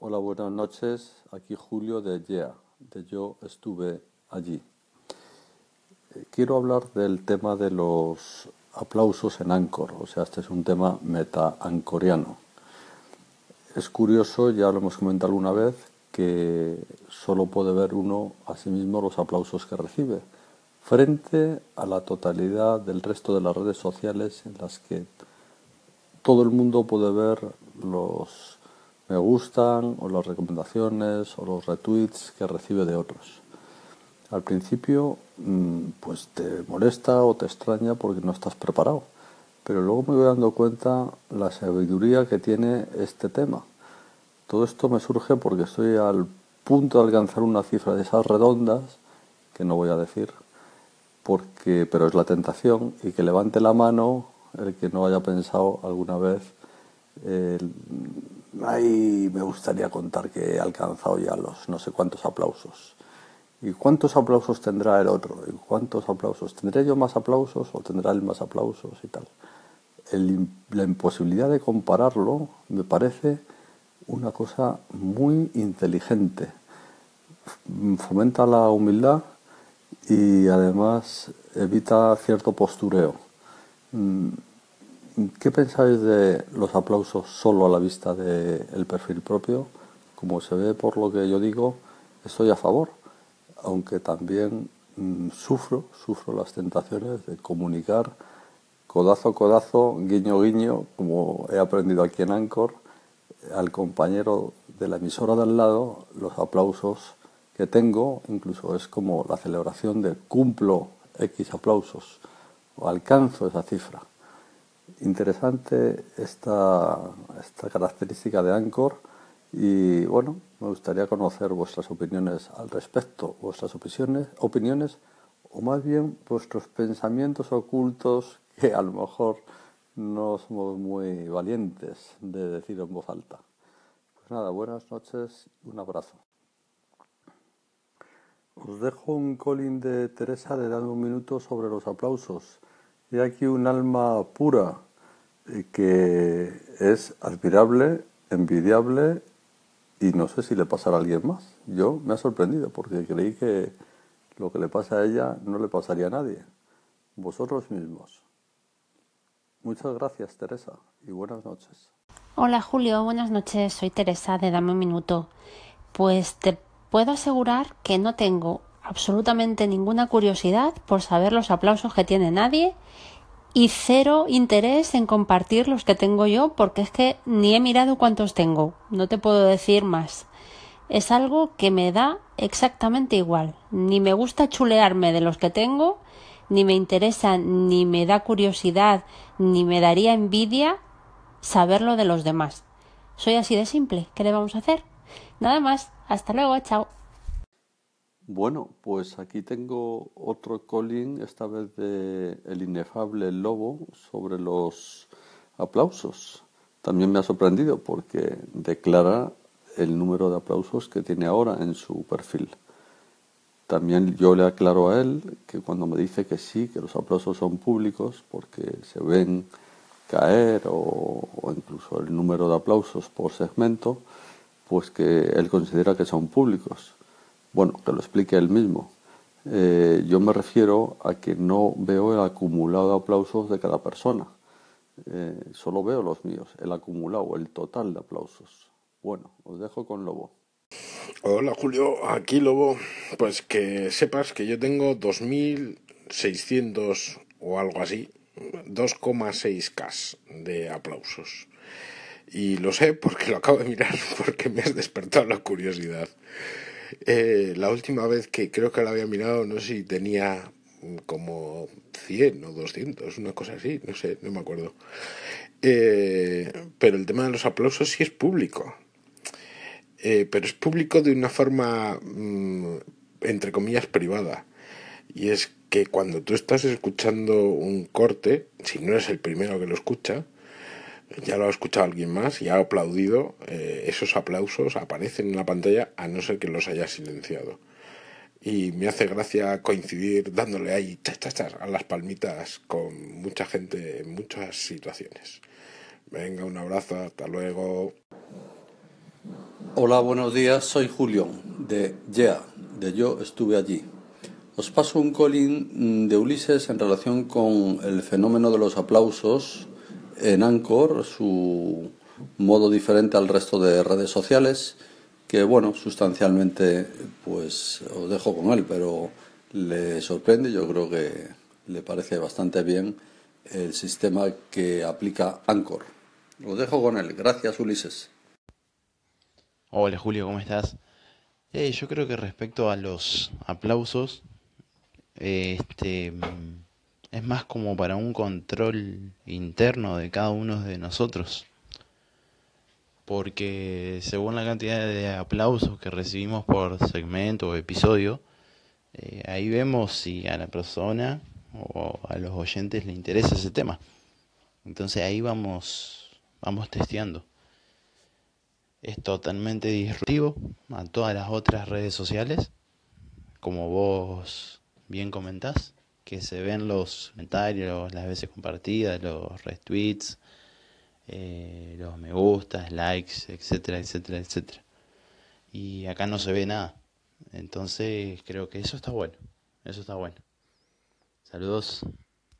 Hola, buenas noches. Aquí Julio de Yeah, de Yo estuve allí. Eh, quiero hablar del tema de los aplausos en Anchor, o sea, este es un tema meta-ancoriano. Es curioso, ya lo hemos comentado alguna vez, que solo puede ver uno a sí mismo los aplausos que recibe, frente a la totalidad del resto de las redes sociales en las que todo el mundo puede ver los me gustan o las recomendaciones o los retweets que recibe de otros. Al principio mm, pues te molesta o te extraña porque no estás preparado, pero luego me voy dando cuenta la sabiduría que tiene este tema. Todo esto me surge porque estoy al punto de alcanzar una cifra de esas redondas, que no voy a decir, porque, pero es la tentación, y que levante la mano el que no haya pensado alguna vez Ahí me gustaría contar que he alcanzado ya los no sé cuántos aplausos. ¿Y cuántos aplausos tendrá el otro? ¿Y cuántos aplausos? ¿Tendré yo más aplausos o tendrá él más aplausos y tal? la imposibilidad de compararlo me parece una cosa muy inteligente. Fomenta la humildad y además evita cierto postureo. ¿Qué pensáis de los aplausos solo a la vista del perfil propio? Como se ve por lo que yo digo, estoy a favor, aunque también mm, sufro, sufro las tentaciones de comunicar codazo a codazo, guiño guiño, como he aprendido aquí en Anchor, al compañero de la emisora de al lado, los aplausos que tengo, incluso es como la celebración de cumplo X aplausos, o alcanzo esa cifra. Interesante esta, esta característica de Anchor y bueno, me gustaría conocer vuestras opiniones al respecto, vuestras opiniones, opiniones o más bien vuestros pensamientos ocultos que a lo mejor no somos muy valientes de decir en voz alta. Pues nada, buenas noches un abrazo. Os dejo un colín de Teresa de dando un minuto sobre los aplausos. Y aquí un alma pura que es admirable, envidiable y no sé si le pasará a alguien más. Yo me ha sorprendido porque creí que lo que le pasa a ella no le pasaría a nadie. Vosotros mismos. Muchas gracias, Teresa, y buenas noches. Hola, Julio, buenas noches. Soy Teresa de Dame un Minuto. Pues te puedo asegurar que no tengo absolutamente ninguna curiosidad por saber los aplausos que tiene nadie y cero interés en compartir los que tengo yo porque es que ni he mirado cuántos tengo, no te puedo decir más. Es algo que me da exactamente igual, ni me gusta chulearme de los que tengo, ni me interesa, ni me da curiosidad, ni me daría envidia saberlo de los demás. Soy así de simple, ¿qué le vamos a hacer? Nada más, hasta luego, chao. Bueno, pues aquí tengo otro colín, esta vez de El inefable lobo, sobre los aplausos. También me ha sorprendido porque declara el número de aplausos que tiene ahora en su perfil. También yo le aclaro a él que cuando me dice que sí, que los aplausos son públicos porque se ven caer o, o incluso el número de aplausos por segmento, pues que él considera que son públicos bueno, que lo explique él mismo. Eh, yo me refiero a que no veo el acumulado de aplausos de cada persona. Eh, solo veo los míos, el acumulado, el total de aplausos. Bueno, os dejo con Lobo. Hola Julio, aquí Lobo. Pues que sepas que yo tengo 2.600 o algo así, 2,6K de aplausos. Y lo sé porque lo acabo de mirar, porque me has despertado la curiosidad. Eh, la última vez que creo que la había mirado, no sé si tenía como 100 o 200, una cosa así, no sé, no me acuerdo. Eh, pero el tema de los aplausos sí es público. Eh, pero es público de una forma, mm, entre comillas, privada. Y es que cuando tú estás escuchando un corte, si no eres el primero que lo escucha, ya lo ha escuchado alguien más y ha aplaudido, eh, esos aplausos aparecen en la pantalla a no ser que los haya silenciado. Y me hace gracia coincidir dándole ahí chas, a las palmitas con mucha gente en muchas situaciones. Venga, un abrazo, hasta luego. Hola, buenos días. Soy Julio de Yeah, de Yo estuve allí. Os paso un calling de Ulises en relación con el fenómeno de los aplausos en Anchor, su modo diferente al resto de redes sociales, que bueno, sustancialmente pues os dejo con él, pero le sorprende, yo creo que le parece bastante bien el sistema que aplica Anchor. Lo dejo con él. Gracias, Ulises. Hola Julio, ¿cómo estás? Eh, yo creo que respecto a los aplausos, este, es más como para un control interno de cada uno de nosotros. Porque según la cantidad de aplausos que recibimos por segmento o episodio, eh, ahí vemos si a la persona o a los oyentes le interesa ese tema. Entonces ahí vamos, vamos testeando. Es totalmente disruptivo a todas las otras redes sociales, como vos bien comentás, que se ven los comentarios, las veces compartidas, los retweets, eh, los me gustas, likes, etcétera, etcétera, etcétera. Y acá no se ve nada. Entonces creo que eso está bueno. Eso está bueno. Saludos.